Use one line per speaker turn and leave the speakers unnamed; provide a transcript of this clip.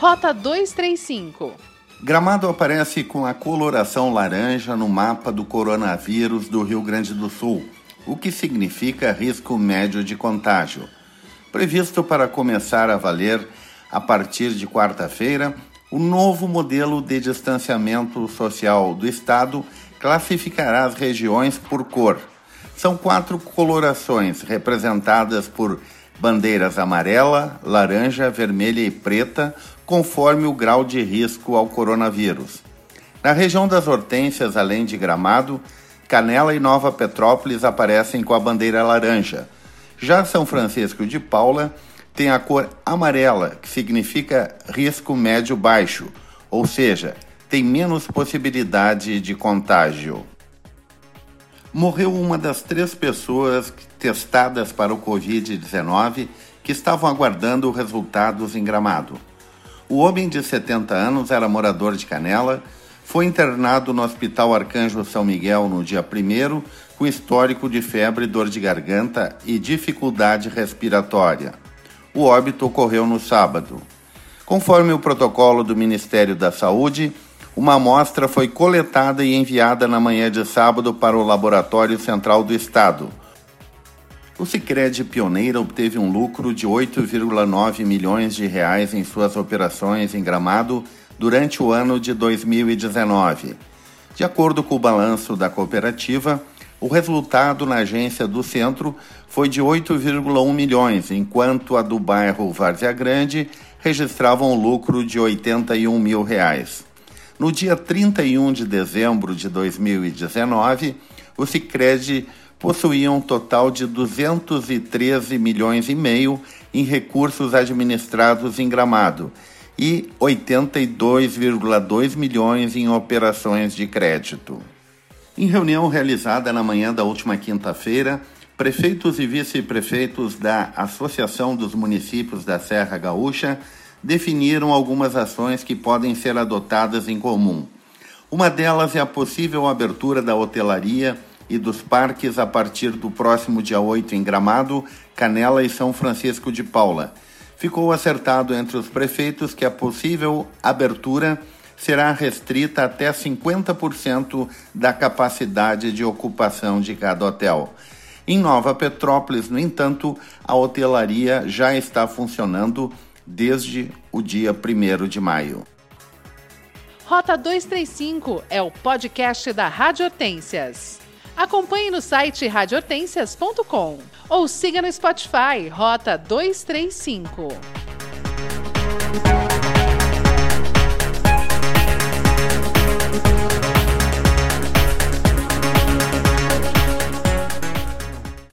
Rota 235.
Gramado aparece com a coloração laranja no mapa do coronavírus do Rio Grande do Sul, o que significa risco médio de contágio. Previsto para começar a valer a partir de quarta-feira, o novo modelo de distanciamento social do Estado classificará as regiões por cor. São quatro colorações representadas por bandeiras amarela, laranja, vermelha e preta, conforme o grau de risco ao coronavírus. Na região das Hortênsias, além de Gramado, Canela e Nova Petrópolis aparecem com a bandeira laranja. Já São Francisco de Paula tem a cor amarela, que significa risco médio-baixo, ou seja, tem menos possibilidade de contágio. Morreu uma das três pessoas testadas para o Covid-19 que estavam aguardando resultados em Gramado. O homem de 70 anos era morador de Canela, foi internado no Hospital Arcanjo São Miguel no dia 1 com histórico de febre, dor de garganta e dificuldade respiratória. O óbito ocorreu no sábado. Conforme o protocolo do Ministério da Saúde, uma amostra foi coletada e enviada na manhã de sábado para o Laboratório Central do Estado. O Sicredi Pioneira obteve um lucro de 8,9 milhões de reais em suas operações em Gramado durante o ano de 2019. De acordo com o balanço da cooperativa, o resultado na agência do centro foi de 8,1 milhões, enquanto a do bairro Várzea Grande registrava um lucro de 81 mil reais. No dia 31 de dezembro de 2019, o Sicredi possuía um total de 213 milhões e meio em recursos administrados em Gramado e 82,2 milhões em operações de crédito. Em reunião realizada na manhã da última quinta-feira, prefeitos e vice-prefeitos da Associação dos Municípios da Serra Gaúcha definiram algumas ações que podem ser adotadas em comum. Uma delas é a possível abertura da hotelaria e dos parques a partir do próximo dia 8 em Gramado, Canela e São Francisco de Paula. Ficou acertado entre os prefeitos que a possível abertura será restrita até 50% da capacidade de ocupação de cada hotel. Em Nova Petrópolis, no entanto, a hotelaria já está funcionando desde o dia 1 de maio.
Rota 235 é o podcast da Rádio Hortências. Acompanhe no site radiohortências.com ou siga no Spotify Rota 235.